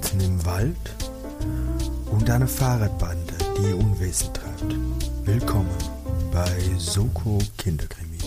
mitten im Wald und eine Fahrradbande, die ihr Unwesen treibt. Willkommen bei Soko Kinderkrimi.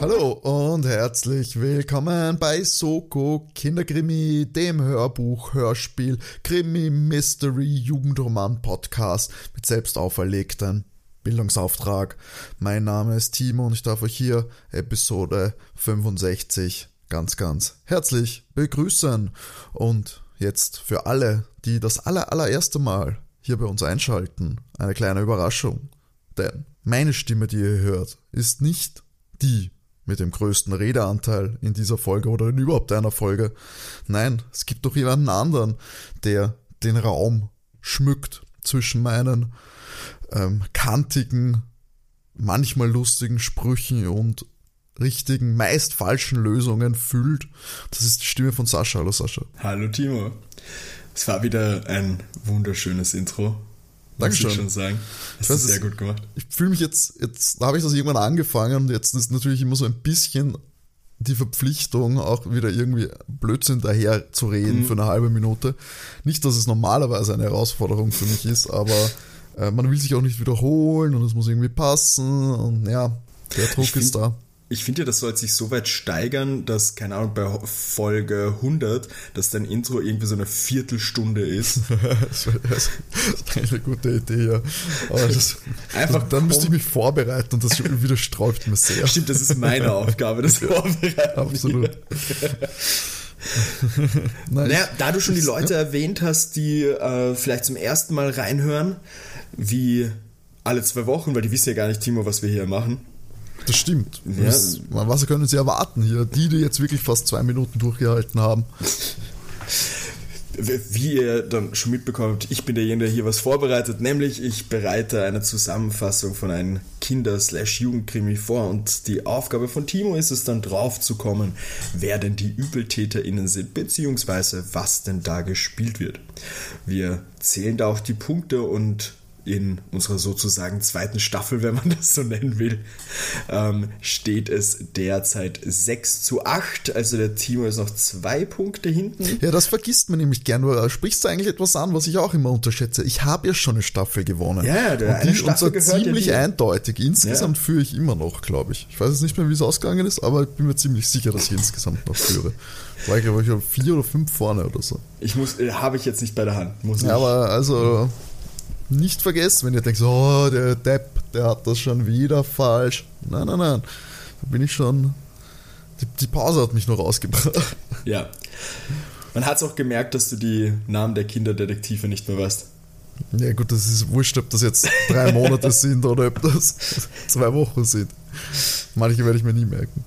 Hallo und herzlich willkommen bei Soko Kinderkrimi, dem Hörbuch, Hörspiel, Krimi, Mystery, Jugendroman Podcast mit selbst auferlegtem Bildungsauftrag. Mein Name ist Timo und ich darf euch hier Episode 65 ganz, ganz herzlich begrüßen. Und jetzt für alle, die das aller, allererste Mal hier bei uns einschalten, eine kleine Überraschung. Denn meine Stimme, die ihr hört, ist nicht die mit dem größten Redeanteil in dieser Folge oder in überhaupt einer Folge. Nein, es gibt doch jemanden anderen, der den Raum schmückt zwischen meinen ähm, kantigen, manchmal lustigen Sprüchen und richtigen, meist falschen Lösungen füllt. Das ist die Stimme von Sascha. Hallo Sascha. Hallo Timo. Es war wieder ein wunderschönes Intro. Dankeschön. Muss ich schon sagen. Das ist sehr gut gemacht. Ich fühle mich jetzt, jetzt habe ich das irgendwann angefangen und jetzt ist natürlich immer so ein bisschen die Verpflichtung, auch wieder irgendwie Blödsinn daher zu reden Mhm. für eine halbe Minute. Nicht, dass es normalerweise eine Herausforderung für mich ist, aber äh, man will sich auch nicht wiederholen und es muss irgendwie passen und ja, der Druck Ich ist da. Ich finde ja, das soll sich so weit steigern, dass, keine Ahnung, bei Folge 100, dass dein Intro irgendwie so eine Viertelstunde ist. Das das wäre eine gute Idee, ja. Aber das, Einfach dann müsste ich mich vorbereiten und das widersträubt mir sehr. Stimmt, das ist meine Aufgabe, das Vorbereiten. Absolut. Nein, Naja, da du schon die Leute erwähnt hast, die äh, vielleicht zum ersten Mal reinhören, wie alle zwei Wochen, weil die wissen ja gar nicht, Timo, was wir hier machen. Das stimmt. Ja. Das, was können Sie erwarten hier? Die, die jetzt wirklich fast zwei Minuten durchgehalten haben. Wie ihr dann schon mitbekommt, ich bin derjenige, der hier was vorbereitet, nämlich ich bereite eine Zusammenfassung von einem Kinder-Jugendkrimi vor und die Aufgabe von Timo ist es dann drauf zu kommen, wer denn die ÜbeltäterInnen sind, beziehungsweise was denn da gespielt wird. Wir zählen da auch die Punkte und in unserer sozusagen zweiten Staffel, wenn man das so nennen will, ähm, steht es derzeit 6 zu 8. Also der Timo ist noch zwei Punkte hinten. Ja, das vergisst man nämlich gern. Du sprichst du eigentlich etwas an, was ich auch immer unterschätze. Ich habe ja schon eine Staffel gewonnen. Ja, ja, der- und eine die Staffel und zwar ja ziemlich dir. eindeutig. Insgesamt führe ich immer noch, glaube ich. Ich weiß jetzt nicht mehr, wie es ausgegangen ist, aber ich bin mir ziemlich sicher, dass ich insgesamt noch führe. War ich, glaube ich, vier oder fünf vorne oder so. Ich muss, äh, habe ich jetzt nicht bei der Hand. Muss ich. Ja, aber also nicht vergessen, wenn ihr denkt, oh, der Depp, der hat das schon wieder falsch. Nein, nein, nein. Da bin ich schon. Die, die Pause hat mich noch rausgebracht. ja. Man hat es auch gemerkt, dass du die Namen der Kinderdetektive nicht mehr weißt. Ja, gut, das ist wurscht, ob das jetzt drei Monate sind oder ob das zwei Wochen sind. Manche werde ich mir nie merken.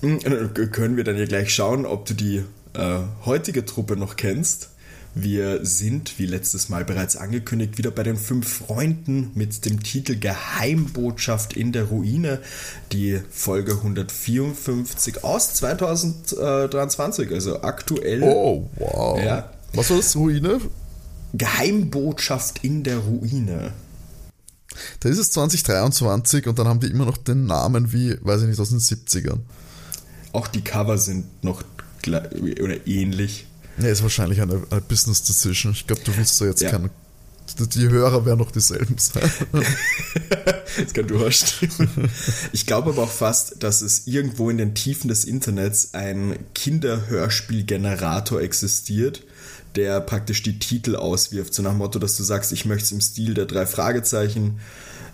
Hm, äh, Können wir dann ja gleich schauen, ob du die äh, heutige Truppe noch kennst. Wir sind, wie letztes Mal bereits angekündigt, wieder bei den fünf Freunden mit dem Titel Geheimbotschaft in der Ruine. Die Folge 154 aus 2023, also aktuell. Oh, wow. Ja. Was war das? Ruine? Geheimbotschaft in der Ruine. Da ist es 2023 und dann haben die immer noch den Namen wie, weiß ich nicht, aus den 70ern. Auch die Cover sind noch oder ähnlich. Ja, ist wahrscheinlich eine, eine Business Decision. Ich glaube, du willst da jetzt Ja. keine. Die, Hörer werden noch dieselben sein. Das kann durchaus stimmen. Ich glaube aber auch fast, dass es irgendwo in den Tiefen des Internets ein Kinderhörspielgenerator existiert, der praktisch die Titel auswirft. So nach dem Motto, dass du sagst, ich möchte es im Stil der drei Fragezeichen.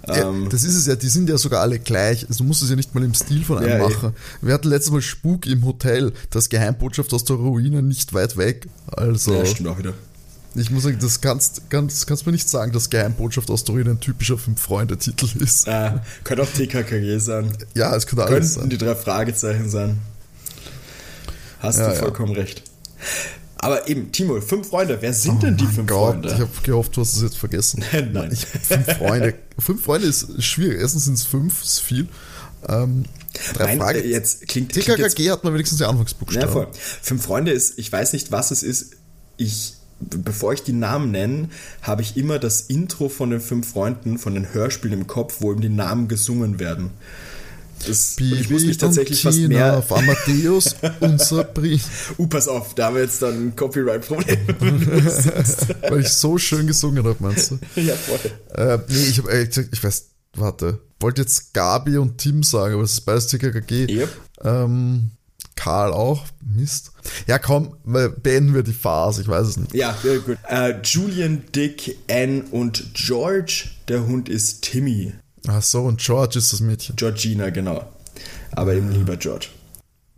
Ja, Ähm, das ist es ja, die sind ja sogar alle gleich. Also du musst es ja nicht mal im Stil von einem Ja, eh. machen. Wir hatten letztes Mal Spuk im Hotel, das Geheimbotschaft aus der Ruine nicht weit weg. Also, ja, stimmt auch wieder. ich muss sagen, das kannst, kannst, kannst mir nicht sagen, dass Geheimbotschaft aus der Ruine ein typischer Fünf-Freunde-Titel ist. Äh, könnte auch TKKG sein. Ja, es könnte alles Könnten sein. die drei Fragezeichen sein. Hast Ja, du ja. vollkommen recht. Aber eben, Timo, fünf Freunde. Wer sind denn die fünf Oh Gott, Freunde? ich habe gehofft, du hast es jetzt vergessen. Nein. Ich, fünf Freunde. fünf Freunde ist schwierig. Erstens sind es fünf, ist viel. Ähm, drei Mein, Fragen. äh, jetzt klingt, klingt jetzt TKKG hat man wenigstens die Ja, Anfangsbuchstaben. voll. Fünf Freunde ist, ich weiß nicht, was es ist. Ich bevor ich die Namen nenne, habe ich immer das Intro von den fünf Freunden, von den Hörspielen im Kopf, wo eben die Namen gesungen werden. Das, und ich muss mich tatsächlich fast mehr. Auf Amadeus, unser Brief. Uh, pass auf, da haben wir jetzt dann ein Copyright-Problem. Weil ich so schön gesungen habe, meinst du? ja, voll. Äh, nee, ich habe ich, ich weiß, warte. Wollte jetzt Gabi und Tim sagen, aber es ist beides TKKG. Yep. Ähm, Karl auch. Mist. Ja, komm, beenden wir die Phase, ich weiß es nicht. Ja, sehr gut. Äh, Julian, Dick, Anne und George. Der Hund ist Timmy. Ach so, und George ist das Mädchen. Georgina, genau. Aber eben lieber George.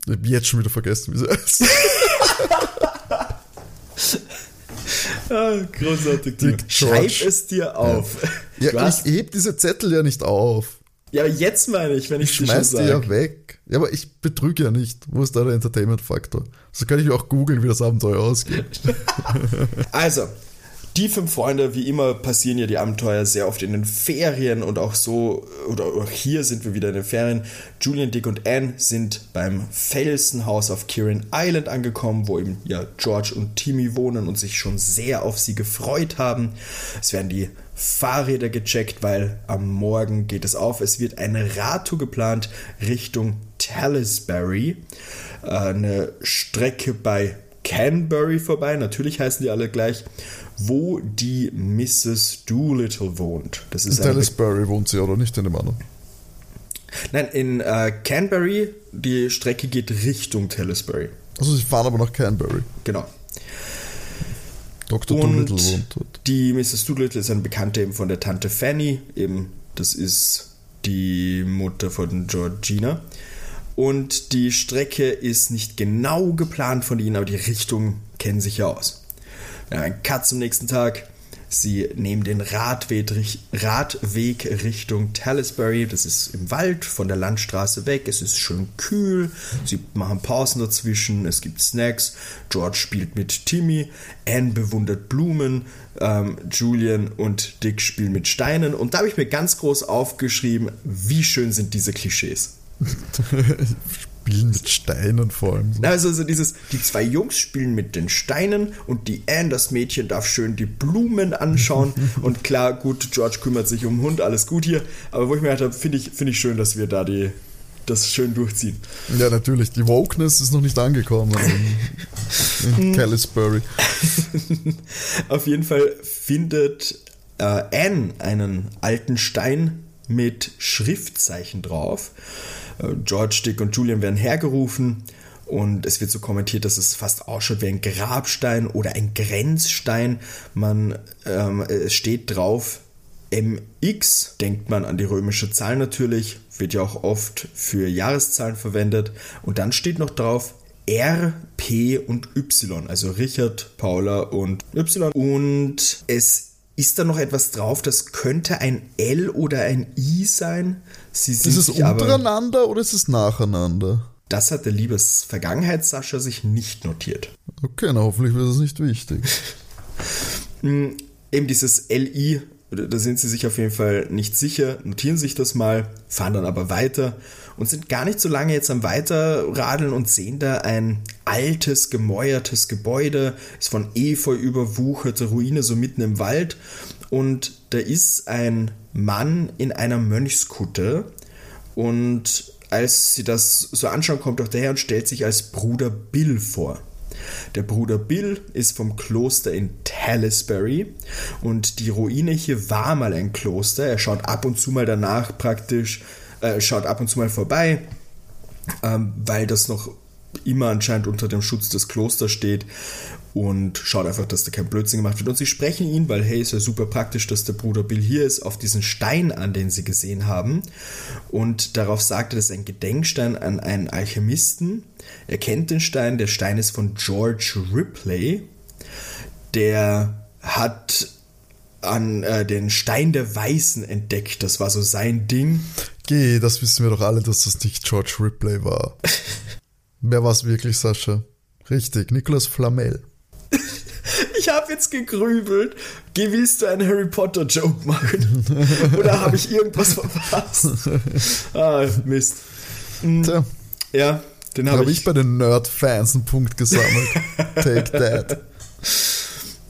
Ich hab jetzt schon wieder vergessen, wie sie heißt. ah, großartig. Dick Schreib es dir auf. Ja, ja ich heb diese Zettel ja nicht auf. Ja, aber jetzt meine ich, wenn ich, ich schmeiß die ja weg. Ja, aber ich betrüge ja nicht. Wo ist da der Entertainment-Faktor? So kann ich auch googeln, wie das Abenteuer ausgeht. also, die fünf Freunde, wie immer, passieren ja die Abenteuer sehr oft in den Ferien und auch so, oder auch hier sind wir wieder in den Ferien. Julian, Dick und Anne sind beim Felsenhaus auf Kirin Island angekommen, wo eben ja George und Timmy wohnen und sich schon sehr auf sie gefreut haben. Es werden die Fahrräder gecheckt, weil am Morgen geht es auf. Es wird eine Radtour geplant Richtung Talisbury. Äh, eine Strecke bei Canberry vorbei, natürlich heißen die alle gleich, wo die Mrs. Doolittle wohnt. Das ist in Salisbury wohnt sie, oder nicht in dem anderen? Nein, in äh, Canberry, die Strecke geht Richtung Talisbury. Also sie fahren aber nach Canberry. Genau. Dr. Doolittle wohnt dort. Die Mrs. Doolittle ist eine Bekannte eben von der Tante Fanny, eben das ist die Mutter von Georgina. Und die Strecke ist nicht genau geplant von ihnen, aber die Richtung kennen sich ja aus. Ja, ein Cut zum nächsten Tag. Sie nehmen den Radweg, Radweg Richtung Talisbury. Das ist im Wald von der Landstraße weg. Es ist schön kühl. Sie machen Pausen dazwischen. Es gibt Snacks. George spielt mit Timmy. Anne bewundert Blumen. Ähm, Julian und Dick spielen mit Steinen. Und da habe ich mir ganz groß aufgeschrieben, wie schön sind diese Klischees. spielen mit Steinen vor allem. So. Also, also dieses, die zwei Jungs spielen mit den Steinen und die Anne, das Mädchen, darf schön die Blumen anschauen. und klar, gut, George kümmert sich um den Hund, alles gut hier. Aber wo ich mir gedacht habe, finde ich, find ich schön, dass wir da die, das schön durchziehen. Ja, natürlich. Die Wokeness ist noch nicht angekommen in, in Calisbury. Auf jeden Fall findet äh, Anne einen alten Stein mit Schriftzeichen drauf. Äh, George, Dick und Julian werden hergerufen und es wird so kommentiert, dass es fast ausschaut wie ein Grabstein oder ein Grenzstein. Man ähm, es steht drauf MX, denkt man an die römische Zahl natürlich, wird ja auch oft für Jahreszahlen verwendet. Und dann steht noch drauf R, P und Y, also Richard, Paula und Y. Und es ist da noch etwas drauf, das könnte ein L oder ein I sein. Sie ist es untereinander aber, oder ist es nacheinander? Das hat der liebes Vergangenheitssascha sich nicht notiert. Okay, na hoffentlich wird es nicht wichtig. Hm, eben dieses LI, da sind sie sich auf jeden Fall nicht sicher, notieren sich das mal, fahren dann aber weiter und sind gar nicht so lange jetzt am Weiterradeln und sehen da ein altes, gemäuertes Gebäude, ist von Efeu überwucherte Ruine so mitten im Wald und da ist ein Mann in einer Mönchskutte und als sie das so anschauen, kommt er daher und stellt sich als Bruder Bill vor. Der Bruder Bill ist vom Kloster in Talisbury und die Ruine hier war mal ein Kloster. Er schaut ab und zu mal danach praktisch, äh, schaut ab und zu mal vorbei, ähm, weil das noch immer anscheinend unter dem Schutz des Klosters steht und schaut einfach, dass da kein Blödsinn gemacht wird. Und sie sprechen ihn, weil hey, ist ja super praktisch, dass der Bruder Bill hier ist, auf diesen Stein an, den sie gesehen haben. Und darauf sagt er, das ist ein Gedenkstein an einen Alchemisten. Er kennt den Stein, der Stein ist von George Ripley. Der hat an äh, den Stein der Weißen entdeckt. Das war so sein Ding. Geh, das wissen wir doch alle, dass das nicht George Ripley war. Wer war es wirklich, Sascha? Richtig, Nicolas Flamel. Ich habe jetzt gegrübelt. Geh, willst du einen Harry Potter Joke machen? Oder habe ich irgendwas verpasst? Ah, Mist. Mhm. Tja. Ja, den habe hab ich. ich bei den Nerd-Fans einen Punkt gesammelt. Take that.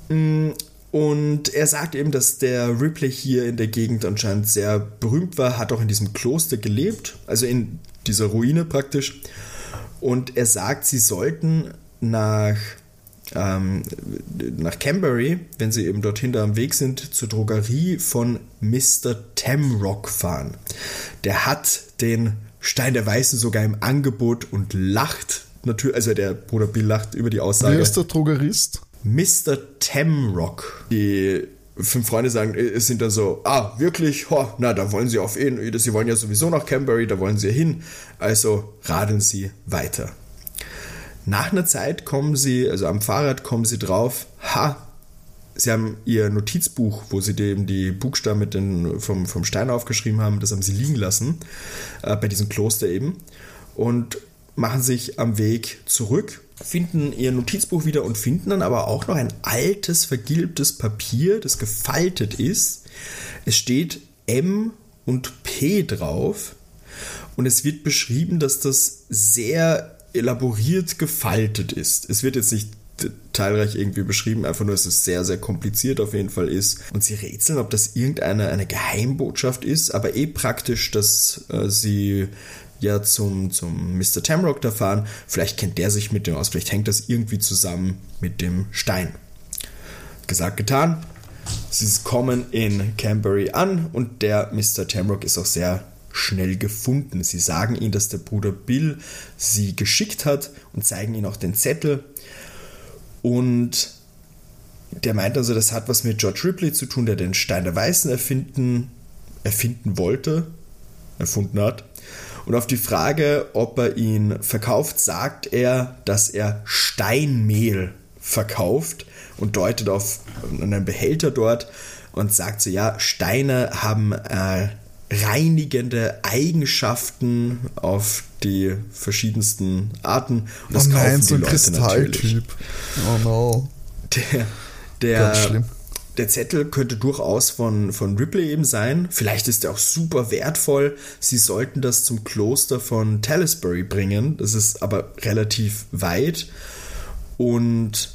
Mm, und er sagt eben, dass der Ripley hier in der Gegend anscheinend sehr berühmt war, hat auch in diesem Kloster gelebt, also in dieser Ruine praktisch. Und er sagt, sie sollten nach, ähm, nach Canberry, wenn sie eben dorthin da am Weg sind, zur Drogerie von Mr. Tamrock fahren. Der hat den Stein der Weißen sogar im Angebot und lacht natürlich, also der Bruder Bill lacht über die Aussage. Wer ist der Drogerist? Mr. Tamrock. Die fünf Freunde sagen, äh, sind dann so, ah, wirklich? Ho, na, da wollen sie auf ihn. Sie wollen ja sowieso nach Canberry, da wollen sie hin. Also radeln sie weiter. Nach einer Zeit kommen sie, also am Fahrrad kommen sie drauf, ha, sie haben ihr Notizbuch, wo sie eben die Buchstaben mit den, vom, vom Stein aufgeschrieben haben, das haben sie liegen lassen, äh, bei diesem Kloster eben. Und machen sich am Weg zurück finden ihr Notizbuch wieder und finden dann aber auch noch ein altes, vergilbtes Papier, das gefaltet ist. Es steht M und P drauf und es wird beschrieben, dass das sehr elaboriert gefaltet ist. Es wird jetzt nicht teilreich irgendwie beschrieben, einfach nur, dass es sehr, sehr kompliziert auf jeden Fall ist. Und sie rätseln, ob das irgendeine eine Geheimbotschaft ist, aber eh praktisch, dass äh, sie ja zum, zum Mr. Tamrock da fahren. Vielleicht kennt der sich mit dem aus, vielleicht hängt das irgendwie zusammen mit dem Stein. Gesagt, getan. Sie kommen in Canberry an und der Mr. Tamrock ist auch sehr schnell gefunden. Sie sagen ihm, dass der Bruder Bill sie geschickt hat und zeigen ihm auch den Zettel. Und der meint also, das hat was mit George Ripley zu tun, der den Stein der Weißen erfinden, erfinden wollte, erfunden hat. Und auf die Frage, ob er ihn verkauft, sagt er, dass er Steinmehl verkauft und deutet auf einen Behälter dort und sagt so, ja, Steine haben äh, reinigende Eigenschaften auf die verschiedensten Arten. Und das oh nein, kaufen so ein Kristalltyp. Oh no. Der, der, der Zettel könnte durchaus von, von Ripley eben sein. Vielleicht ist er auch super wertvoll. Sie sollten das zum Kloster von Talisbury bringen. Das ist aber relativ weit. Und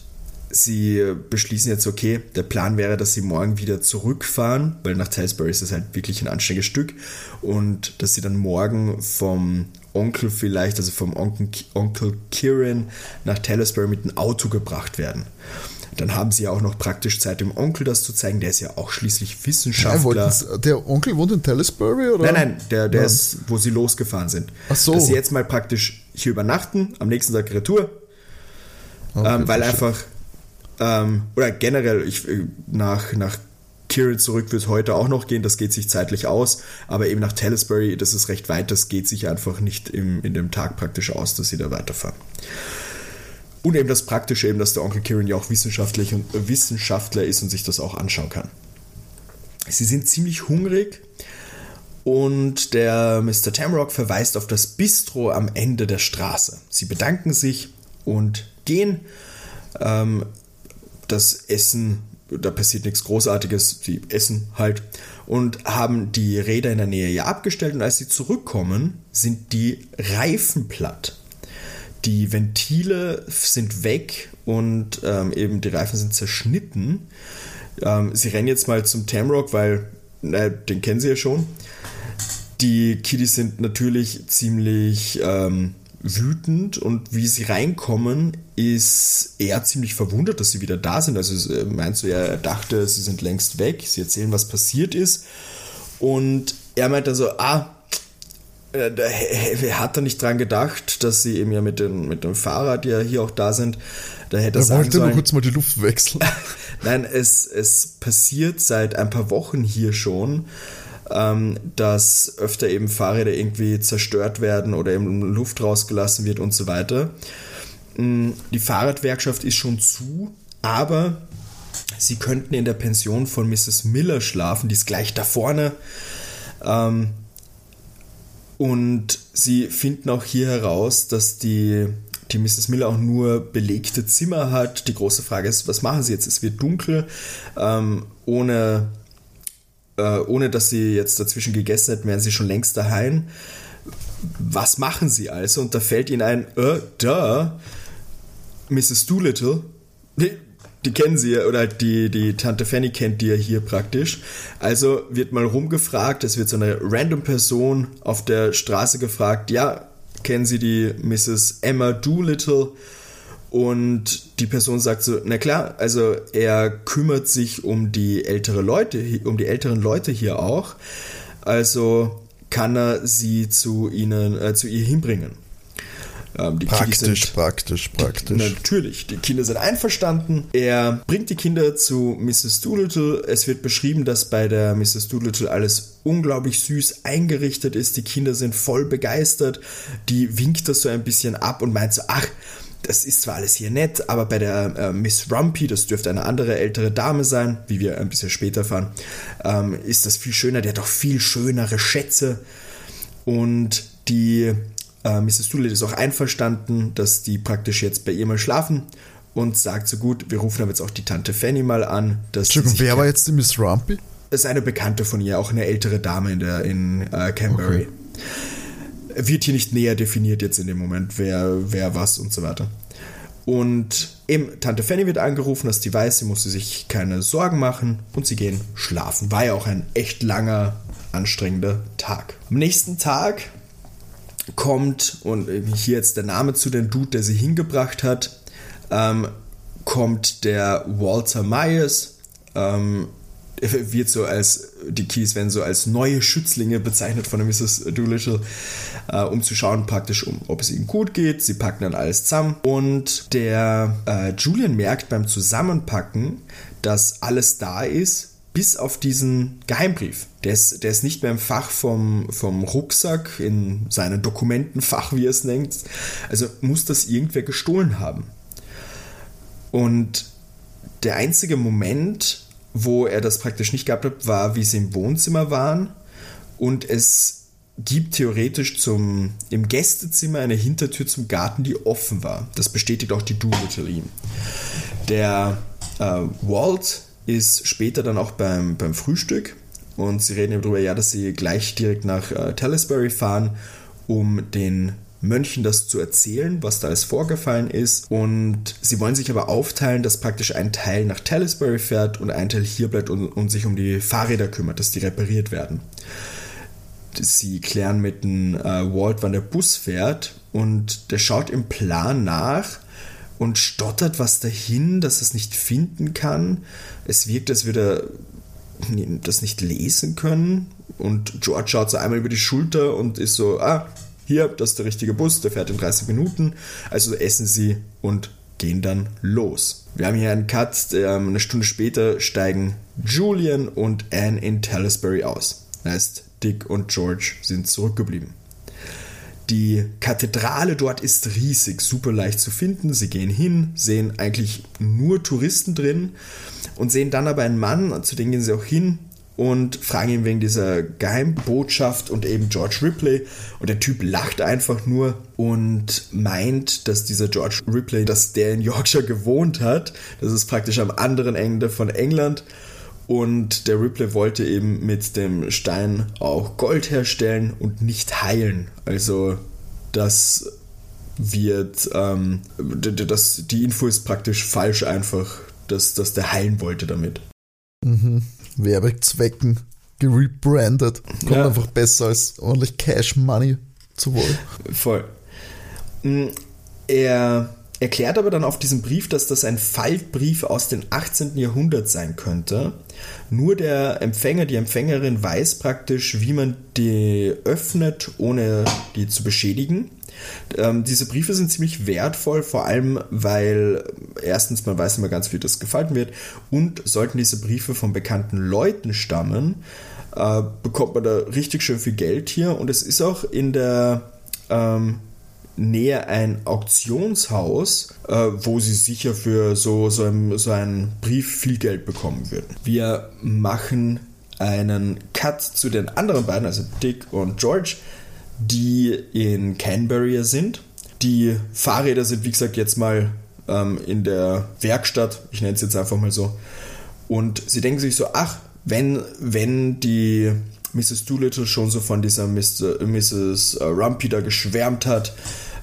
sie beschließen jetzt, okay, der Plan wäre, dass sie morgen wieder zurückfahren, weil nach Talisbury ist es halt wirklich ein anständiges Stück. Und dass sie dann morgen vom Onkel vielleicht, also vom Onkel, Onkel Kieran nach Talisbury mit dem Auto gebracht werden. Dann haben sie ja auch noch praktisch Zeit, dem Onkel das zu zeigen. Der ist ja auch schließlich Wissenschaftler. Ja, der Onkel wohnt in Talisbury, oder? Nein, nein, der, der ist, wo sie losgefahren sind. Ach so. Dass sie jetzt mal praktisch hier übernachten, am nächsten Tag Retour. Okay, ähm, weil einfach, ähm, oder generell, ich, äh, nach, nach Kirill zurück wird heute auch noch gehen, das geht sich zeitlich aus, aber eben nach Talisbury, das ist recht weit, das geht sich einfach nicht im, in dem Tag praktisch aus, dass sie da weiterfahren. Und eben das Praktische, eben, dass der Onkel Kieran ja auch wissenschaftlich und, äh, Wissenschaftler ist und sich das auch anschauen kann. Sie sind ziemlich hungrig und der Mr. Tamrock verweist auf das Bistro am Ende der Straße. Sie bedanken sich und gehen. Ähm, das Essen, da passiert nichts Großartiges, sie essen halt und haben die Räder in der Nähe ja abgestellt und als sie zurückkommen, sind die Reifen platt die Ventile sind weg und ähm, eben die Reifen sind zerschnitten. Ähm, sie rennen jetzt mal zum Tamrock, weil na, den kennen sie ja schon. Die Kiddies sind natürlich ziemlich ähm, wütend und wie sie reinkommen, ist er ziemlich verwundert, dass sie wieder da sind. Also äh, meinst du, er dachte, sie sind längst weg. Sie erzählen, was passiert ist. Und er meint dann so, ah, äh, wer hat da nicht dran gedacht, dass sie eben ja mit dem, mit dem Fahrrad ja hier auch da sind? Da hätte er sagen wollte nur kurz mal die Luft wechseln. Nein, es, es passiert seit ein paar Wochen hier schon, ähm, dass öfter eben Fahrräder irgendwie zerstört werden oder eben Luft rausgelassen wird und so weiter. Mm, die Fahrradwerkschaft ist schon zu, aber sie könnten in der Pension von Mrs. Miller schlafen, die ist gleich da vorne. Ähm, und sie finden auch hier heraus, dass die, die Mrs. Miller auch nur belegte Zimmer hat. Die große Frage ist, was machen sie jetzt? Es wird dunkel, ähm, ohne, äh, ohne dass sie jetzt dazwischen gegessen hätten, wären sie schon längst daheim. Was machen sie also? Und da fällt ihnen ein, äh, da, Mrs. Doolittle, die kennen sie ja, oder die, die Tante Fanny kennt die ja hier praktisch. Also wird mal rumgefragt, es wird so eine random Person auf der Straße gefragt, ja, kennen Sie die Mrs. Emma Doolittle? Und die Person sagt so, na klar, also er kümmert sich um die ältere Leute, um die älteren Leute hier auch. Also kann er sie zu ihnen, äh, zu ihr hinbringen. Ähm, praktisch, sind, praktisch, praktisch. Natürlich, die Kinder sind einverstanden. Er bringt die Kinder zu Mrs. Doolittle. Es wird beschrieben, dass bei der Mrs. Doolittle alles unglaublich süß eingerichtet ist. Die Kinder sind voll begeistert. Die winkt das so ein bisschen ab und meint so, ach, das ist zwar alles hier nett, aber bei der äh, Miss Rumpy, das dürfte eine andere ältere Dame sein, wie wir ein bisschen später fahren, ähm, ist das viel schöner. Der hat auch viel schönere Schätze. Und die äh, Mrs. Doolittle ist auch einverstanden, dass die praktisch jetzt bei ihr mal schlafen und sagt so gut, wir rufen aber jetzt auch die Tante Fanny mal an. Entschuldigung, wer war jetzt die Miss Rumpy? Ist eine Bekannte von ihr, auch eine ältere Dame in, der, in äh, Canberra. Okay. Wird hier nicht näher definiert jetzt in dem Moment, wer, wer was und so weiter. Und eben, Tante Fanny wird angerufen, dass die weiß, sie musste sich keine Sorgen machen und sie gehen schlafen. War ja auch ein echt langer, anstrengender Tag. Am nächsten Tag kommt, und hier jetzt der Name zu dem Dude, der sie hingebracht hat, ähm, kommt der Walter Myers, ähm, wird so als, die Keys werden so als neue Schützlinge bezeichnet von der Mrs. Doolittle, äh, um zu schauen praktisch, um, ob es ihnen gut geht. Sie packen dann alles zusammen und der äh, Julian merkt beim Zusammenpacken, dass alles da ist, bis auf diesen Geheimbrief. Der ist, der ist nicht mehr im Fach vom, vom Rucksack, in seinem Dokumentenfach, wie er es nennt. Also muss das irgendwer gestohlen haben. Und der einzige Moment, wo er das praktisch nicht gehabt hat, war, wie sie im Wohnzimmer waren. Und es gibt theoretisch zum, im Gästezimmer eine Hintertür zum Garten, die offen war. Das bestätigt auch die Doolittle ihm. Der äh, Walt ist später dann auch beim, beim Frühstück und sie reden darüber, ja, dass sie gleich direkt nach äh, Talisbury fahren, um den Mönchen das zu erzählen, was da alles vorgefallen ist. Und sie wollen sich aber aufteilen, dass praktisch ein Teil nach Talisbury fährt und ein Teil hier bleibt und, und sich um die Fahrräder kümmert, dass die repariert werden. Sie klären mit dem äh, Walt, wann der Bus fährt und der schaut im Plan nach und stottert was dahin, dass es nicht finden kann. Es wirkt, als würde er das nicht lesen können. Und George schaut so einmal über die Schulter und ist so, ah, hier, das ist der richtige Bus, der fährt in 30 Minuten. Also essen sie und gehen dann los. Wir haben hier einen Cut, ähm, eine Stunde später steigen Julian und Anne in Talisbury aus. Das heißt, Dick und George sind zurückgeblieben. Die Kathedrale dort ist riesig, super leicht zu finden. Sie gehen hin, sehen eigentlich nur Touristen drin und sehen dann aber einen Mann, zu dem gehen sie auch hin und fragen ihn wegen dieser Geheimbotschaft und eben George Ripley. Und der Typ lacht einfach nur und meint, dass dieser George Ripley, dass der in Yorkshire gewohnt hat. Das ist praktisch am anderen Ende von England. Und der Ripley wollte eben mit dem Stein auch Gold herstellen und nicht heilen. Also das wird, ähm, das, die Info ist praktisch falsch einfach, dass, dass der heilen wollte damit. Mhm. Werbezwecken gerebrandet. Kommt ja. einfach besser als ordentlich Cash Money zu wollen. Voll. Mm, er erklärt aber dann auf diesem Brief, dass das ein Faltbrief aus dem 18. Jahrhundert sein könnte. Nur der Empfänger, die Empfängerin weiß praktisch, wie man die öffnet, ohne die zu beschädigen. Ähm, diese Briefe sind ziemlich wertvoll, vor allem weil erstens man weiß immer ganz, wie das gefalten wird und sollten diese Briefe von bekannten Leuten stammen, äh, bekommt man da richtig schön viel Geld hier und es ist auch in der ähm, näher ein Auktionshaus, äh, wo sie sicher für so, so, ein, so einen Brief viel Geld bekommen würden. Wir machen einen Cut zu den anderen beiden, also Dick und George, die in Canberra sind. Die Fahrräder sind, wie gesagt, jetzt mal ähm, in der Werkstatt, ich nenne es jetzt einfach mal so. Und sie denken sich so, ach, wenn, wenn die Mrs. Doolittle schon so von dieser Mr., Mrs. Rumpy da geschwärmt hat,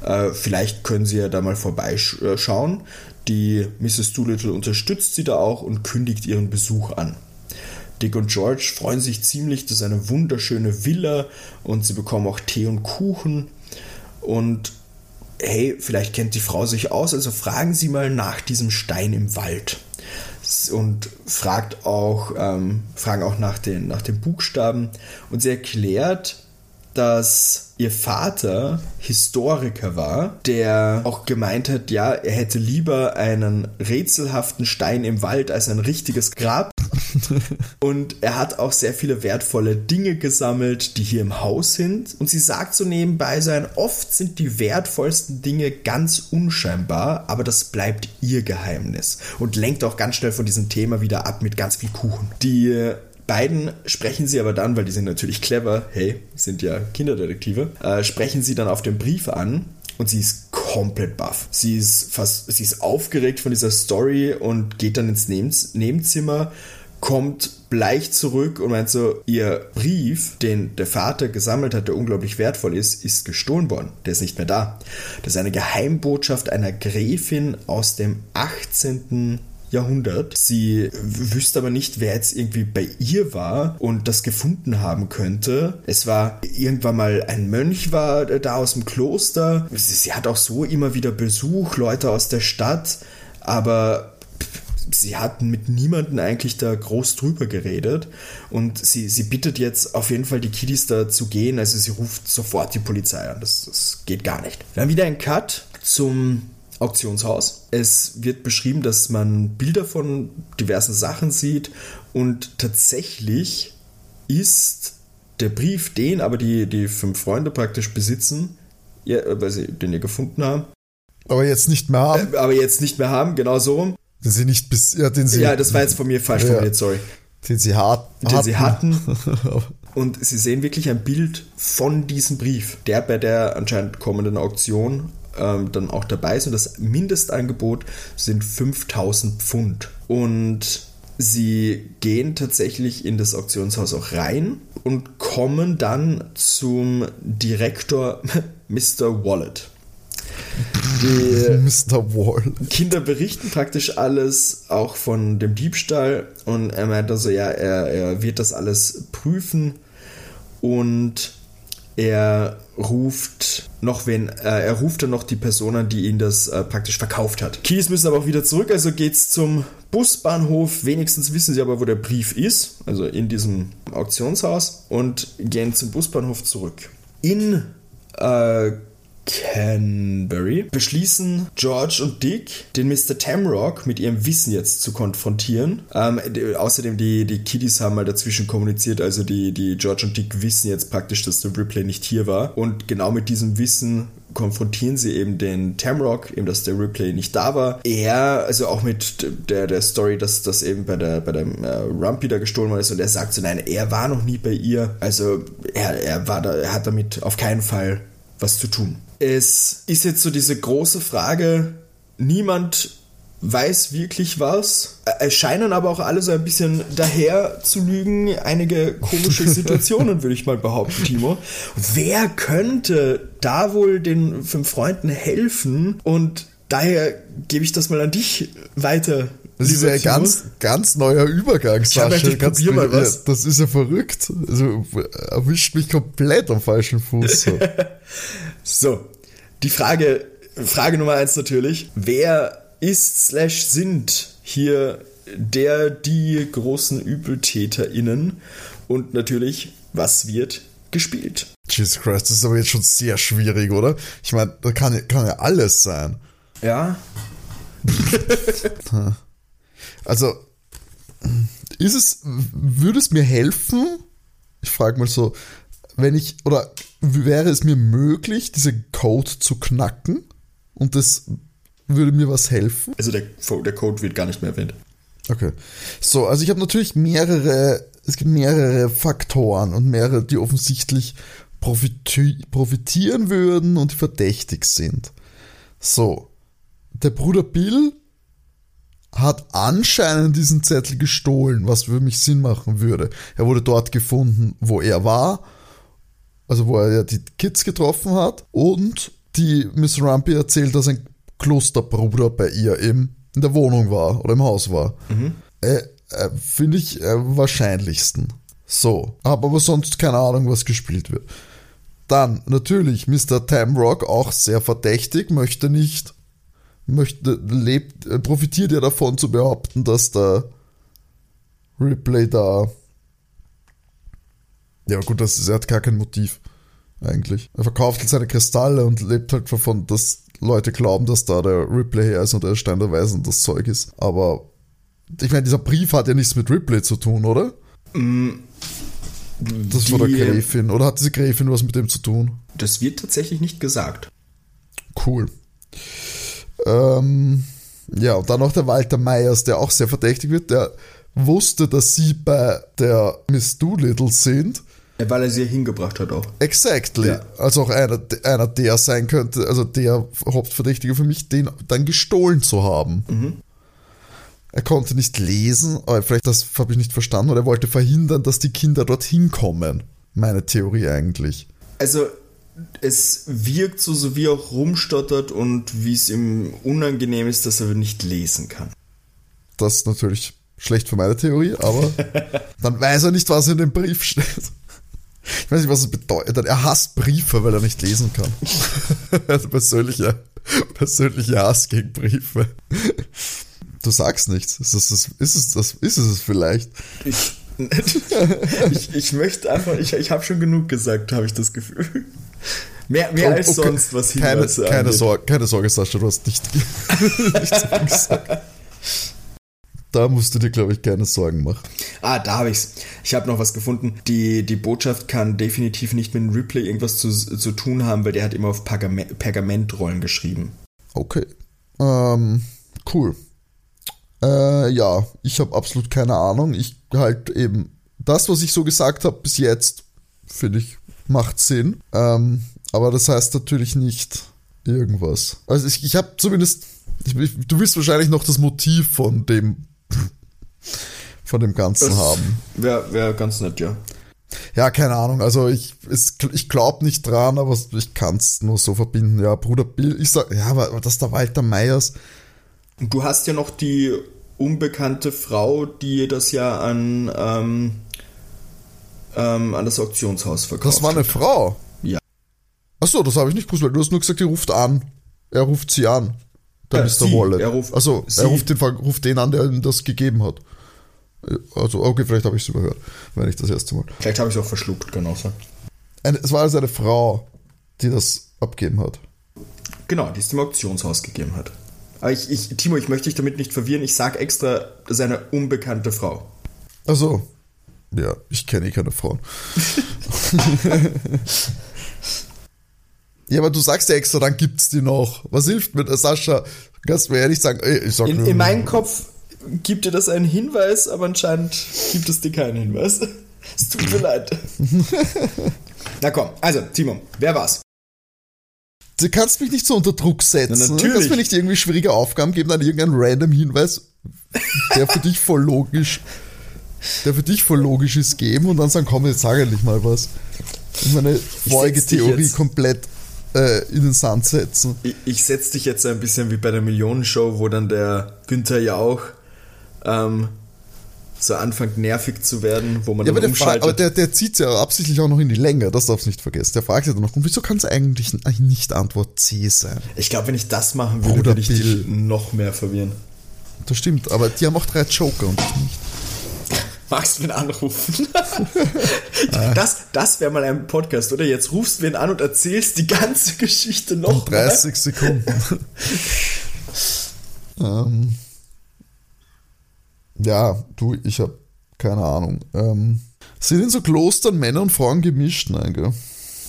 Äh, vielleicht können sie ja da mal vorbeischauen. Die Mrs. Doolittle unterstützt sie da auch und kündigt ihren Besuch an. Dick und George freuen sich ziemlich, das ist eine wunderschöne Villa und sie bekommen auch Tee und Kuchen. Und hey, vielleicht kennt die Frau sich aus, also fragen Sie mal nach diesem Stein im Wald. Und fragt auch, ähm, fragen auch nach den, nach den Buchstaben. Und sie erklärt, dass ihr Vater Historiker war, der auch gemeint hat, ja, er hätte lieber einen rätselhaften Stein im Wald als ein richtiges Grab. und er hat auch sehr viele wertvolle Dinge gesammelt, die hier im Haus sind. Und sie sagt so nebenbei sein, oft sind die wertvollsten Dinge ganz unscheinbar, aber das bleibt ihr Geheimnis. Und lenkt auch ganz schnell von diesem Thema wieder ab mit ganz viel Kuchen. Die beiden sprechen sie aber dann, weil die sind natürlich clever, hey, sind ja Kinderdetektive, äh, sprechen sie dann auf dem Brief an und sie ist komplett baff. Sie ist fast, sie ist aufgeregt von dieser Story und geht dann ins Nebenzimmer, kommt bleich zurück und meint so, ihr Brief, den der Vater gesammelt hat, der unglaublich wertvoll ist, ist gestohlen worden. Der ist nicht mehr da. Das ist eine Geheimbotschaft einer Gräfin aus dem 18. Jahrhundert. Sie wüsste aber nicht, wer jetzt irgendwie bei ihr war und das gefunden haben könnte. Es war irgendwann mal ein Mönch war da aus dem Kloster. Sie, sie hat auch so immer wieder Besuch, Leute aus der Stadt, aber sie hatten mit niemandem eigentlich da groß drüber geredet und sie, sie bittet jetzt auf jeden Fall die Kiddies da zu gehen, also sie ruft sofort die Polizei an, das, das geht gar nicht. Wir haben wieder einen Cut zum Auktionshaus. Es wird beschrieben, dass man Bilder von diversen Sachen sieht und tatsächlich ist der Brief, den aber die, die fünf Freunde praktisch besitzen, ja, weil sie den ja gefunden haben. Aber jetzt nicht mehr haben. Äh, aber jetzt nicht mehr haben, genau so rum. Den sie nicht bis, ja, den sie. Ja, das war jetzt von mir falsch ja, formuliert, sorry. Den sie hat, den hatten. sie hatten. und sie sehen wirklich ein Bild von diesem Brief, der bei der anscheinend kommenden Auktion ähm, dann auch dabei ist. Und das Mindestangebot sind 5000 Pfund. Und sie gehen tatsächlich in das Auktionshaus auch rein und kommen dann zum Direktor Mr. Wallet. Die Mr. Wall. Kinder berichten praktisch alles, auch von dem Diebstahl. Und er meint also, ja, er, er wird das alles prüfen und er ruft noch wen, äh, er ruft dann noch die Person an, die ihn das äh, praktisch verkauft hat. Kies müssen aber auch wieder zurück, also geht's zum Busbahnhof. Wenigstens wissen sie aber, wo der Brief ist, also in diesem Auktionshaus und gehen zum Busbahnhof zurück. In äh, Canberry beschließen George und Dick, den Mr. Tamrock mit ihrem Wissen jetzt zu konfrontieren. Ähm, außerdem, die, die Kiddies haben mal dazwischen kommuniziert, also die, die George und Dick wissen jetzt praktisch, dass der Ripley nicht hier war. Und genau mit diesem Wissen konfrontieren sie eben den Tamrock, eben dass der Ripley nicht da war. Er, also auch mit der, der Story, dass das eben bei der bei dem äh, Rumpy da gestohlen worden ist und er sagt so, nein, er war noch nie bei ihr. Also er, er war da, er hat damit auf keinen Fall was zu tun. Es ist jetzt so diese große Frage, niemand weiß wirklich was. Es scheinen aber auch alle so ein bisschen daher zu lügen. Einige komische Situationen, würde ich mal behaupten, Timo. Wer könnte da wohl den fünf Freunden helfen? Und daher gebe ich das mal an dich weiter. Das ist ja ein ganz, ganz neuer Übergang, Sascha. Ich probier mal was. Das ist ja verrückt. Also erwischt mich komplett am falschen Fuß. So. so, die Frage, Frage Nummer eins natürlich. Wer ist slash sind hier der, die großen ÜbeltäterInnen? Und natürlich, was wird gespielt? Jesus Christ, das ist aber jetzt schon sehr schwierig, oder? Ich meine, da kann, kann ja alles sein. Ja. also, ist es, würde es mir helfen? Ich frage mal so, wenn ich, oder wäre es mir möglich, diese Code zu knacken? Und das würde mir was helfen? Also der, der Code wird gar nicht mehr erwähnt. Okay. So, also ich habe natürlich mehrere, es gibt mehrere Faktoren und mehrere, die offensichtlich profiti profitieren würden und verdächtig sind. So, der Bruder Bill hat anscheinend diesen Zettel gestohlen, was für mich Sinn machen würde. Er wurde dort gefunden, wo er war, also wo er ja die Kids getroffen hat und die Miss Rumpy erzählt, dass ein Klosterbruder bei ihr im, in der Wohnung war oder im Haus war. Äh, äh, Finde ich äh, wahrscheinlichsten. So. Habe aber sonst keine Ahnung, was gespielt wird. Dann natürlich Mr. Tamrock, auch sehr verdächtig, möchte nicht, möchte, lebt, äh, profitiert ja davon zu behaupten, dass der Ripley da. Ja, gut, das ist, er hat gar kein Motiv, eigentlich. Er verkauft halt seine Kristalle und lebt halt davon, dass Leute glauben, dass da der Ripley her ist und der Stein der Weisen das Zeug ist. Aber ich meine, dieser Brief hat ja nichts mit Ripley zu tun, oder? Das war der Gräfin. Oder hat diese Gräfin was mit dem zu tun? Das wird tatsächlich nicht gesagt. Cool. Ähm, ja, und dann noch der Walter Meyers, der auch sehr verdächtig wird. Der wusste, dass sie bei der Miss Doolittle sind. Ja, Weil er sie hingebracht hat auch. Exactly. Ja. Also auch einer, einer, der sein könnte, also der Hauptverdächtige für mich, den dann gestohlen zu haben. Er konnte nicht lesen, aber vielleicht das habe ich nicht verstanden, oder er wollte verhindern, dass die Kinder dorthin kommen. Meine Theorie eigentlich. Also, es wirkt so, so wie er auch rumstottert und wie es ihm unangenehm ist, dass er nicht lesen kann. Das ist natürlich schlecht für meine Theorie, aber dann weiß er nicht, was in dem Brief steht. Ich weiß nicht, was es bedeutet. Er hasst Briefe, weil er nicht lesen kann. Also persönlicher, persönlicher Hass gegen Briefe. Du sagst nichts. Ist es das? Ist es das? Ist es es vielleicht? Ich, ich, ich möchte einfach, ich, ich habe schon genug gesagt, habe ich das Gefühl. Mehr, mehr als Okay, sonst, was keine, Hinweise keine, angeht. Sorge, keine Sorge, Sascha, du hast nicht, nichts gesagt. Da musst du dir, glaube ich, keine Sorgen machen. Ah, da habe ich's. Ich habe noch was gefunden. Die, die Botschaft kann definitiv nicht mit dem Ripley irgendwas zu, zu tun haben, weil der hat immer auf Pergame Pergamentrollen geschrieben. Okay. Ähm, cool. Äh, ja, ich habe absolut keine Ahnung. Ich halt eben das, was ich so gesagt habe bis jetzt, finde ich, macht Sinn. Ähm, aber das heißt natürlich nicht irgendwas. Also ich, ich habe zumindest, ich, ich, du willst wahrscheinlich noch das Motiv von dem von dem Ganzen Das haben. Wäre wär ganz nett, ja. Ja, keine Ahnung. Also ich, es, ich glaube nicht dran, aber ich kann es nur so verbinden. Ja, Bruder Bill, ich sag, ja, aber das ist der Walter Meyers. Und du hast ja noch die unbekannte Frau, die das ja an, ähm, ähm, an das Auktionshaus verkauft Das war eine hat. Frau. Ja. Achso, das habe ich nicht gewusst, weil du hast nur gesagt, die ruft an. Er ruft sie an. Der Ja, Mr. sie. Wallet. Er ruft- also, sie. er ruft den, ruft den an, der ihm das gegeben hat. Also, okay, vielleicht habe ich es überhört, wenn ich das erste Mal. Vielleicht habe ich es auch verschluckt, kann auch sein. Eine, es war also eine Frau, die das abgeben hat. Genau, die es dem Auktionshaus gegeben hat. Aber ich, ich, Timo, ich möchte dich damit nicht verwirren. Ich sag extra, das ist eine unbekannte Frau. Also, ja, ich kenne eh keine Frauen. ja, aber du sagst ja extra, dann gibt's die noch. Was hilft mir der Sascha? Kannst du mir ehrlich sagen, ey, ich sag In, nur- in meinem Kopf gibt dir das einen Hinweis, aber anscheinend gibt es dir keinen Hinweis. Es tut mir leid. Na komm, also, Timo, wer war's? Du kannst mich nicht so unter Druck setzen. Na, Du natürlich. kannst mir nicht irgendwie schwierige Aufgaben geben, dann irgendeinen random Hinweis, der für dich voll logisch, der für dich voll logisch ist, geben und dann sagen, komm, jetzt sag endlich mal was. Und meine vorige Theorie komplett äh, in den Sand setzen. Ich, ich setze dich jetzt ein bisschen wie bei der Millionenshow, wo dann der Günther Jauch ähm, so anfängt nervig zu werden, wo man Ja, aber, dann der, fra- umschaltet. aber der, der zieht ja absichtlich auch noch in die Länge, das darfst du nicht vergessen. Der fragt ja dann noch, wieso kann es eigentlich nicht Antwort C sein? ich glaube, wenn ich das machen würde, Bruder würde ich Bill. dich noch mehr verwirren. Das stimmt, aber die haben auch drei Joker und ich nicht. Magst du wen anrufen? das das wäre mal ein Podcast, oder? Jetzt rufst du wen an und erzählst die ganze Geschichte noch. 30 Sekunden. ähm, ja, du, ich habe keine Ahnung. Ähm, sind in so Klostern Männer und Frauen gemischt? Nein, gell?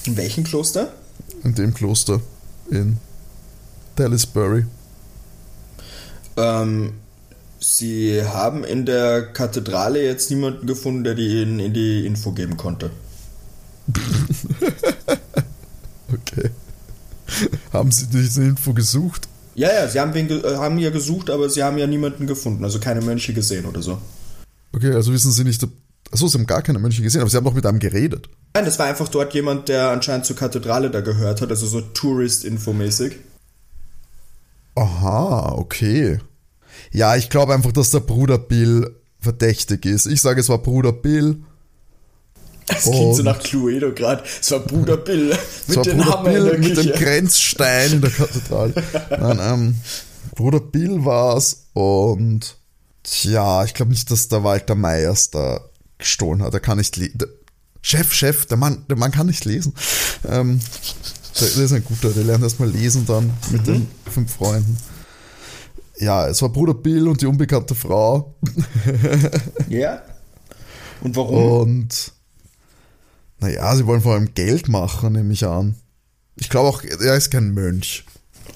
In welchem Kloster? In dem Kloster in Dallasbury. Ähm, sie haben in der Kathedrale jetzt niemanden gefunden, der die in, in die Info geben konnte. Okay. haben sie diese Info gesucht? Ja, ja, sie haben, wen äh, haben ja gesucht, aber sie haben ja niemanden gefunden, also keine Mönche gesehen oder so. Okay, also wissen sie nicht, Achso, sie haben gar keine Mönche gesehen, aber sie haben doch mit einem geredet. Nein, das war einfach dort jemand, der anscheinend zur Kathedrale da gehört hat, also so Tourist-Info-mäßig. Aha, okay. Ja, ich glaube einfach, dass der Bruder Bill verdächtig ist. Ich sage, es war Bruder Bill. Es klingt so nach Cluedo gerade. Es war Bruder Bill mit dem Bruder Hammer Bill mit dem Grenzstein in der Kathedrale. Nein, ähm, Bruder Bill war's und tja, ich glaube nicht, dass der Walter Meyers da gestohlen hat. Er kann nicht lesen. Chef, Chef, der Mann, der Mann kann nicht lesen. Ähm, der, der, ist ein guter, der lernt erstmal lesen dann mit mhm. den fünf Freunden. Ja, es war Bruder Bill und die unbekannte Frau. Ja. Und warum? Und naja, sie wollen vor allem Geld machen, nehme ich an. Ich glaube auch, er ist kein Mönch.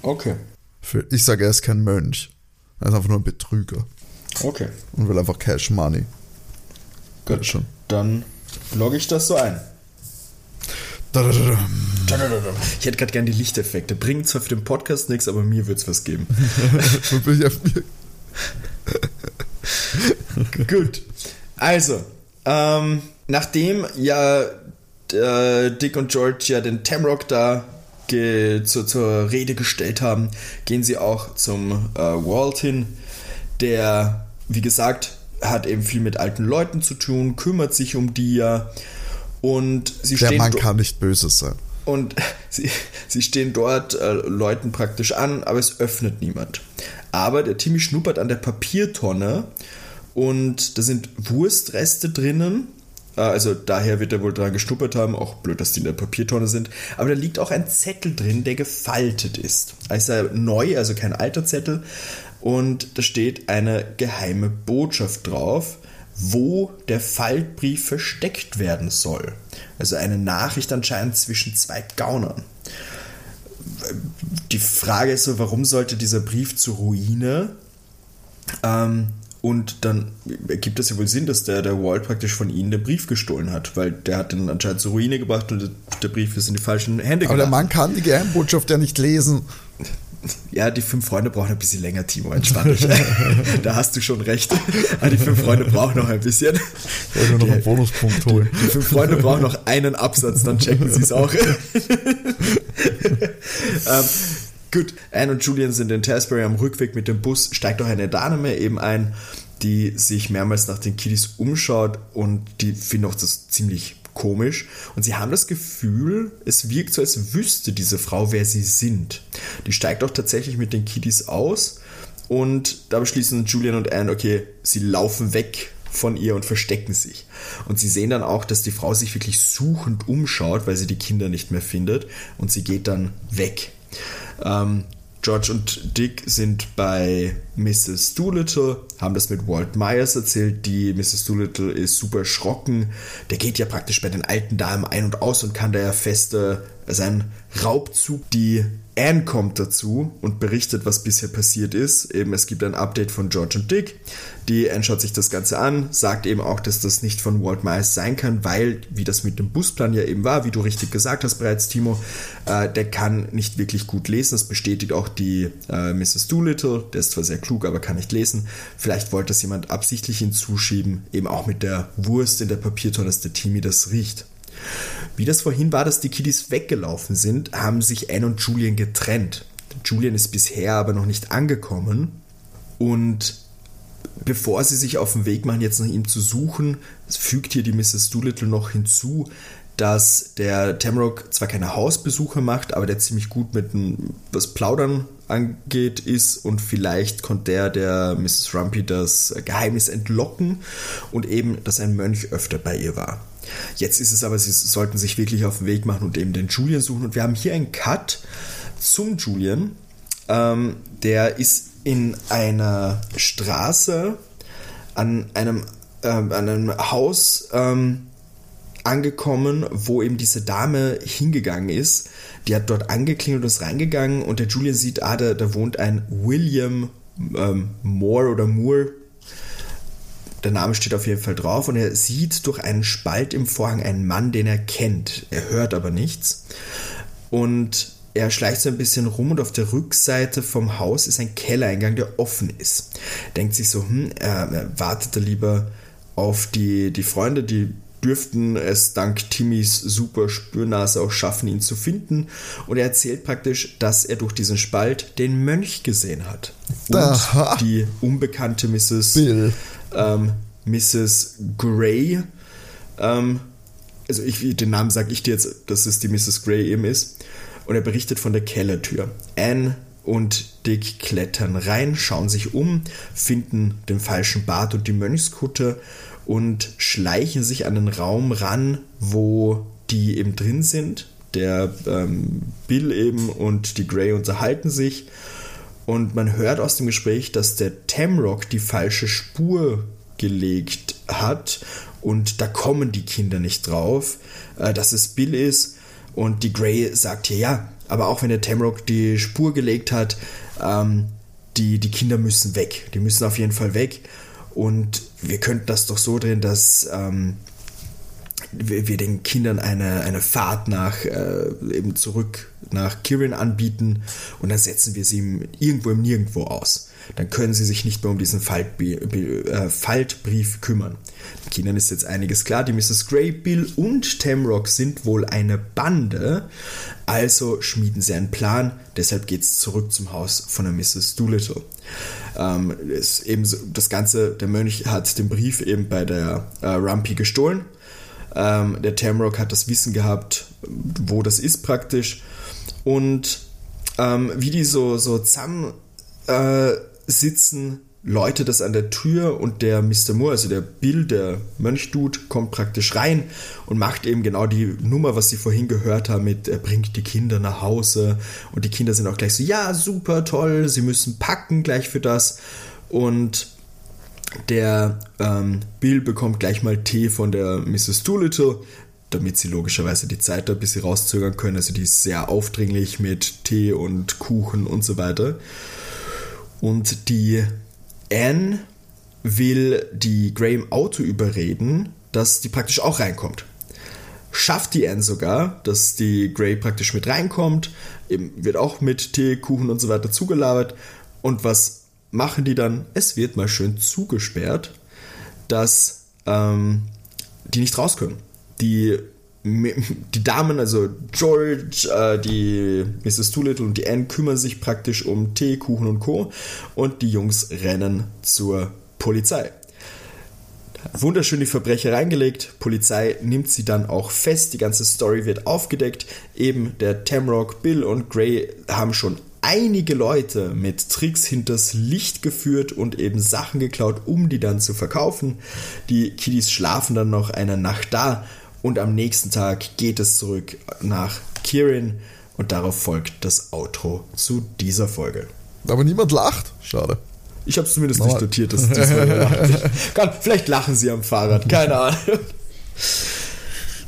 Okay. Für, ich sage, er ist kein Mönch. Er ist einfach nur ein Betrüger. Okay. Und will einfach Cash Money. Gut. Schon. Dann logge ich das so ein. Ich hätte gerade gerne die Lichteffekte. Bringen zwar für den Podcast nichts, aber mir wird es was geben. Gut. Also, ähm, nachdem ja äh, Dick und George ja den Tamrock da zu, zur Rede gestellt haben, gehen sie auch zum äh, Walt hin, der, wie gesagt, hat eben viel mit alten Leuten zu tun, kümmert sich um die ja. Und sie Der stehen Mann kann nicht böse sein. Und sie, sie stehen dort, äh, läuten praktisch an, aber es öffnet niemand. Aber der Timmy schnuppert an der Papiertonne und da sind Wurstreste drinnen äh, also daher wird er wohl dran geschnuppert haben. Auch blöd, dass die in der Papiertonne sind. Aber da liegt auch ein Zettel drin, der gefaltet ist. Also neu, also kein alter Zettel. Und da steht eine geheime Botschaft drauf, wo der Faltbrief versteckt werden soll. Also eine Nachricht anscheinend zwischen zwei Gaunern. Die Frage ist so, warum sollte dieser Brief zur Ruine? Ähm, und dann ergibt es ja wohl Sinn, dass der, der Walt praktisch von ihnen den Brief gestohlen hat, weil der hat den anscheinend zur Ruine gebracht und der Brief ist in die falschen Hände gebracht. Aber der Mann kann die Geheimbotschaft ja nicht lesen. Ja, die fünf Freunde brauchen ein bisschen länger, Timo, entspann dich. da hast du schon recht. Aber die fünf Freunde brauchen noch ein bisschen. Ich wollte nur noch einen Bonuspunkt holen. Die, die fünf Freunde brauchen noch einen Absatz, dann checken sie es auch. ähm, Gut, Anne und Julian sind in Tasbury am Rückweg mit dem Bus, steigt auch eine Dame eben ein, die sich mehrmals nach den Kiddies umschaut und die finden auch das ziemlich komisch. Und sie haben das Gefühl, es wirkt so, als wüsste diese Frau, wer sie sind. Die steigt auch tatsächlich mit den Kiddies aus und da beschließen Julian und Anne, okay, sie laufen weg von ihr und verstecken sich. Und sie sehen dann auch, dass die Frau sich wirklich suchend umschaut, weil sie die Kinder nicht mehr findet und sie geht dann weg. Ähm, George und Dick sind bei Mrs. Doolittle, haben das mit Walt Myers erzählt. Die Mrs. Doolittle ist super erschrocken. Der geht ja praktisch bei den alten Damen ein und aus und kann da ja feste, sein Raubzug, die Anne kommt dazu und berichtet, was bisher passiert ist. Eben, es gibt ein Update von George und Dick. Die Anne schaut sich das Ganze an, sagt eben auch, dass das nicht von Walt Myers sein kann, weil, wie das mit dem Busplan ja eben war, wie du richtig gesagt hast bereits, Timo, äh, der kann nicht wirklich gut lesen. Das bestätigt auch die äh, Mrs. Doolittle. Der ist zwar sehr klug, aber kann nicht lesen. Vielleicht wollte das jemand absichtlich hinzuschieben, eben auch mit der Wurst in der Papiertonne, dass der Timmy das riecht. Wie das vorhin war, dass die Kiddies weggelaufen sind, haben sich Anne und Julian getrennt. Julian ist bisher aber noch nicht angekommen und bevor sie sich auf den Weg machen, jetzt nach ihm zu suchen, fügt hier die Mrs. Doolittle noch hinzu, dass der Tamrock zwar keine Hausbesuche macht, aber der ziemlich gut mit dem, was Plaudern angeht, ist und vielleicht konnte der der Mrs. Rumpy das Geheimnis entlocken und eben, dass ein Mönch öfter bei ihr war. Jetzt ist es aber, sie sollten sich wirklich auf den Weg machen und eben den Julian suchen. Und wir haben hier einen Cut zum Julian. Ähm, der ist in einer Straße an einem, äh, an einem Haus ähm, angekommen, wo eben diese Dame hingegangen ist. Die hat dort angeklingelt und ist reingegangen und der Julian sieht, ah, da, da wohnt ein William ähm, Moore oder Moore, der Name steht auf jeden Fall drauf und er sieht durch einen Spalt im Vorhang einen Mann, den er kennt. Er hört aber nichts. Und er schleicht so ein bisschen rum und auf der Rückseite vom Haus ist ein Kellereingang, der offen ist. Denkt sich so, hm, er wartet da lieber auf die, die Freunde, die dürften es dank Timmys super Spürnase auch schaffen, ihn zu finden. Und er erzählt praktisch, dass er durch diesen Spalt den Mönch gesehen hat. Und Aha. die unbekannte Mrs. Bill. Ähm, Mrs. Grey. Ähm, also ich, den Namen sage ich dir jetzt, dass es die Mrs. Grey eben ist. Und er berichtet von der Kellertür. Anne und Dick klettern rein, schauen sich um, finden den falschen Bart und die Mönchskutte und schleichen sich an den Raum ran, wo die eben drin sind. Der ähm, Bill eben und die Grey unterhalten sich und man hört aus dem Gespräch, dass der Tamrock die falsche Spur gelegt hat und da kommen die Kinder nicht drauf, äh, dass es Bill ist. Und die Grey sagt hier, ja, aber auch wenn der Tamrock die Spur gelegt hat, ähm, die, die Kinder müssen weg, die müssen auf jeden Fall weg. Und wir könnten das doch so drehen, dass ähm, wir, den Kindern eine, eine Fahrt nach äh, eben zurück nach Kirin anbieten und dann setzen wir sie irgendwo im Nirgendwo aus. Dann können sie sich nicht mehr um diesen äh, Faltbrief kümmern. Den Kindern ist jetzt einiges klar. Die Mrs. Grey, Bill und Tamrock sind wohl eine Bande. Also schmieden sie einen Plan. Deshalb geht es zurück zum Haus von der Mrs. Doolittle. Ähm, ist eben so, das Ganze, der Mönch hat den Brief eben bei der äh, Rumpy gestohlen. Ähm, der Tamrock hat das Wissen gehabt, wo das ist praktisch. Und ähm, wie die so, so zusammen äh, sitzen, läutet das an der Tür und der Mr. Moore, also der Bill, der Mönchdude, kommt praktisch rein und macht eben genau die Nummer, was sie vorhin gehört haben, mit er bringt die Kinder nach Hause und die Kinder sind auch gleich so, ja, super, toll, sie müssen packen gleich für das und der ähm, Bill bekommt gleich mal Tee von der Mrs. Doolittle, damit sie logischerweise die Zeit da ein bisschen rauszögern können. Also die ist sehr aufdringlich mit Tee und Kuchen und so weiter. Und die Anne will die Grey im Auto überreden, dass die praktisch auch reinkommt. Schafft die Anne sogar, dass die Grey praktisch mit reinkommt, eben wird auch mit Tee, Kuchen und so weiter zugelabert. Und was machen die dann? Es wird mal schön zugesperrt, dass ähm, die nicht raus können. Die die Damen, also George, äh, die Mrs. Doolittle und die Anne kümmern sich praktisch um Tee, Kuchen und Co. Und die Jungs rennen zur Polizei. Wunderschön die Verbrecher reingelegt. Polizei nimmt sie dann auch fest. Die ganze Story wird aufgedeckt. Eben der Tamrock, Bill und Gray haben schon einige Leute mit Tricks hinters Licht geführt und eben Sachen geklaut, um die dann zu verkaufen. Die Kiddies schlafen dann noch eine Nacht da und am nächsten Tag geht es zurück nach Kirin und darauf folgt das Outro zu dieser Folge. Aber niemand lacht. Schade. Ich habe es zumindest Normal. nicht notiert, dass diesmal lacht. Vielleicht lachen sie am Fahrrad, keine Ahnung.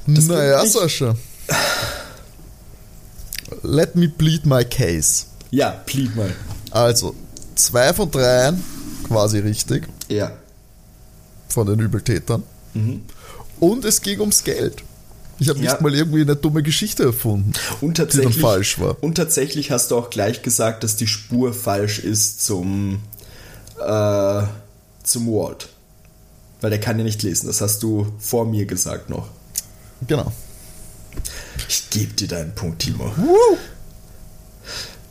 Das naja, Sascha. Let me plead my case. Ja, plead mal. Also, zwei von dreien quasi richtig. Ja. Von den Übeltätern. Mhm. Und es ging ums Geld. Ich habe ja. nicht mal irgendwie eine dumme Geschichte erfunden, und tatsächlich, die dann falsch war. Und tatsächlich hast du auch gleich gesagt, dass die Spur falsch ist zum, äh, zum Walt. Weil der kann ja nicht lesen. Das hast du vor mir gesagt noch. Genau. Ich gebe dir deinen Punkt, Timo. Woo!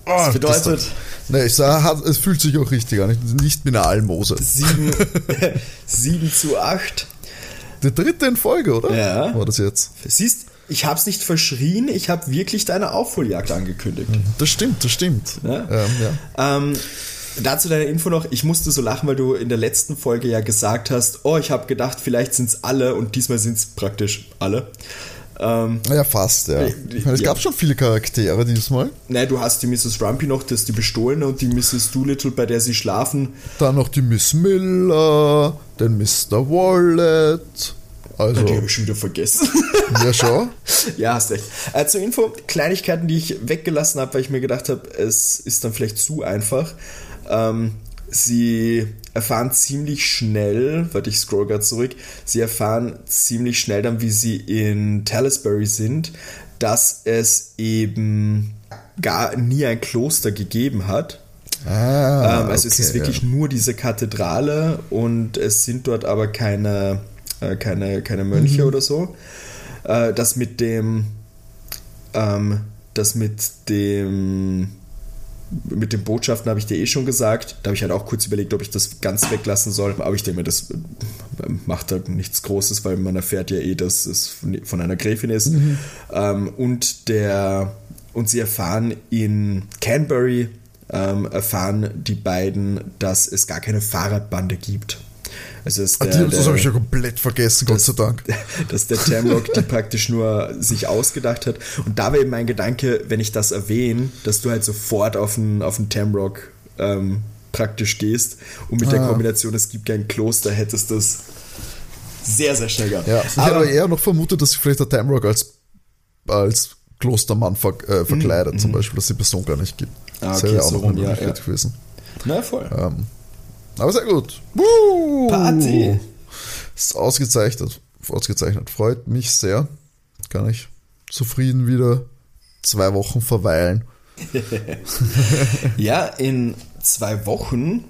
Oh, das bedeutet. Das, ne, ich sag, es fühlt sich auch richtig an. Nicht Mineralmose. 7, 7 zu 8. Der dritte in Folge, oder? Ja. War das jetzt? Siehst, ich habe es nicht verschrien, ich habe wirklich deine Aufholjagd angekündigt. Mhm. Das stimmt, das stimmt. Ja? Ähm, ja. Ähm, dazu deine Info noch, ich musste so lachen, weil du in der letzten Folge ja gesagt hast, oh, ich habe gedacht, vielleicht sind es alle und diesmal sind es praktisch alle. Ähm, ja, fast, ja. Äh, es ja. gab schon viele Charaktere diesmal. Nein, du hast die Mrs. Rumpy noch, das ist die Bestohlene und die Mrs. Doolittle, bei der sie schlafen. Dann noch die Miss Miller, den Mr. Wallet. Also, die habe ich schon wieder vergessen. Ja, schon. ja, hast recht. Äh, zur Info, Kleinigkeiten, die ich weggelassen habe, weil ich mir gedacht habe, es ist dann vielleicht zu einfach. Ähm, sie erfahren ziemlich schnell, warte ich scroll gerade zurück, sie erfahren ziemlich schnell dann, wie sie in Talisbury sind, dass es eben gar nie ein Kloster gegeben hat. Ah, ähm, also es okay, ist wirklich ja. nur diese Kathedrale und es sind dort aber keine, äh, keine, keine Mönche Mhm. oder so. Äh, das mit dem, ähm, das mit dem, mit den Botschaften habe ich dir eh schon gesagt. Da habe ich halt auch kurz überlegt, ob ich das ganz weglassen soll. Aber ich denke mir, das äh, macht halt nichts Großes, weil man erfährt ja eh, dass es von von einer Gräfin ist. Mhm. Ähm, und der und sie erfahren in Canterbury ähm, erfahren die beiden, dass es gar keine Fahrradbande gibt. Also ist Ah, der, die- das der- habe ich ja komplett vergessen, Gott sei Dank. dass der Tamrock die praktisch nur sich ausgedacht hat. Und da war eben mein Gedanke, wenn ich das erwähne, dass du halt sofort auf den, auf den Tamrock ähm, praktisch gehst und mit der Ah. Kombination, es gibt kein Kloster, hättest du das sehr, sehr schnell gehabt. Ja, ich hätte aber eher noch vermutet, dass sich vielleicht der Timerock als, als Klostermann ver, äh, verkleidet, zum Beispiel, dass die Person gar nicht gibt. Mhm, Ah, das okay, wäre ja auch so noch eine rum, ja, Möglichkeit ja. gewesen. Na voll. Ähm, aber sehr gut. Woo! Party. Ist ausgezeichnet. Ausgezeichnet. Freut mich sehr. Kann ich zufrieden wieder zwei Wochen verweilen. Ja, in zwei Wochen,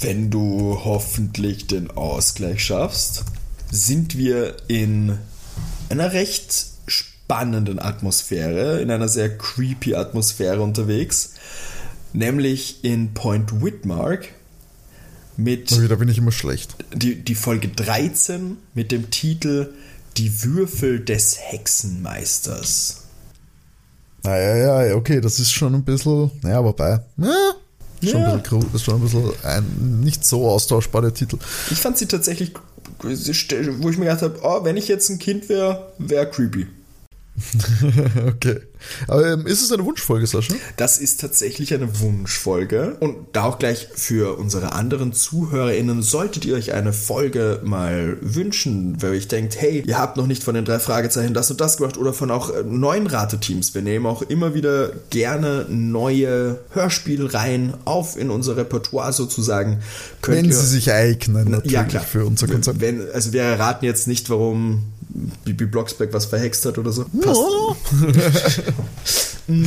wenn du hoffentlich den Ausgleich schaffst, sind wir in einer recht spannenden Atmosphäre, in einer sehr creepy Atmosphäre unterwegs, nämlich in Point Whitmark mit Und wieder bin ich immer schlecht. die, die Folge 13 mit dem Titel Die Würfel des Hexenmeisters. Naja, ja, okay, das ist schon ein bisschen, naja, wobei, ja, schon, Ja. Ein bisschen, schon ein bisschen ein nicht so austauschbar der Titel. Ich fand sie tatsächlich, wo ich mir gedacht habe, oh, wenn ich jetzt ein Kind wäre, wäre creepy. okay. Aber ähm, ist es eine Wunschfolge, Sascha? Das ist tatsächlich eine Wunschfolge. Und da auch gleich für unsere anderen ZuhörerInnen, solltet ihr euch eine Folge mal wünschen, weil ihr denkt, hey, ihr habt noch nicht von den drei Fragezeichen das und das gemacht oder von auch äh, neuen Rateteams. Wir nehmen auch immer wieder gerne neue Hörspielreihen auf in unser Repertoire sozusagen. Könnt Wenn ihr, sie sich eignen, natürlich ja, klar. für unser Konzept. Wenn, also wir erraten jetzt nicht, warum Bibi Blocksberg was verhext hat oder so. Passt.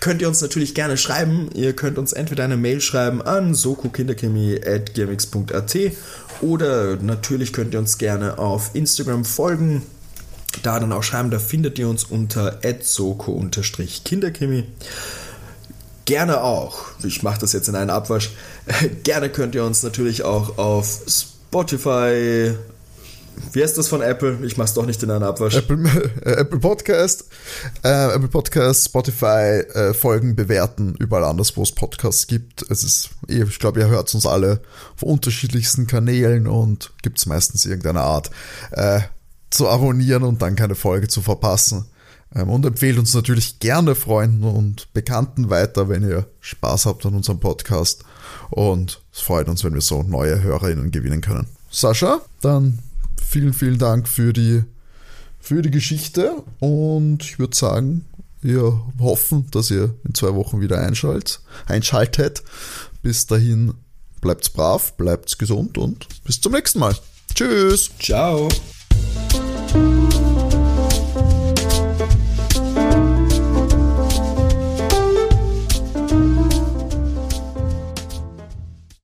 könnt ihr uns natürlich gerne schreiben. Ihr könnt uns entweder eine Mail schreiben an sokokinderchemie.gmx.at oder natürlich könnt ihr uns gerne auf Instagram folgen. Da dann auch schreiben, da findet ihr uns unter soko-kinderkrimi. Gerne auch, ich mache das jetzt in einen Abwasch, gerne könnt ihr uns natürlich auch auf Spotify, wie heißt das von Apple? Ich mach's doch nicht in einen Abwasch. Apple, äh, Apple Podcast, äh, Apple Podcast, Spotify äh, Folgen bewerten, überall anders, wo es Podcasts gibt. Es ist, ich glaube, ihr hört uns alle auf unterschiedlichsten Kanälen und gibt es meistens irgendeine Art äh, zu abonnieren und dann keine Folge zu verpassen. Ähm, und empfehlt uns natürlich gerne Freunden und Bekannten weiter, wenn ihr Spaß habt an unserem Podcast. Und es freut uns, wenn wir so neue HörerInnen gewinnen können. Sascha, dann vielen, vielen Dank für die, für die Geschichte und ich würde sagen, wir hoffen, dass ihr in zwei Wochen wieder einschaltet. einschaltet. Bis dahin bleibt's brav, bleibt's gesund und bis zum nächsten Mal. Tschüss! Ciao!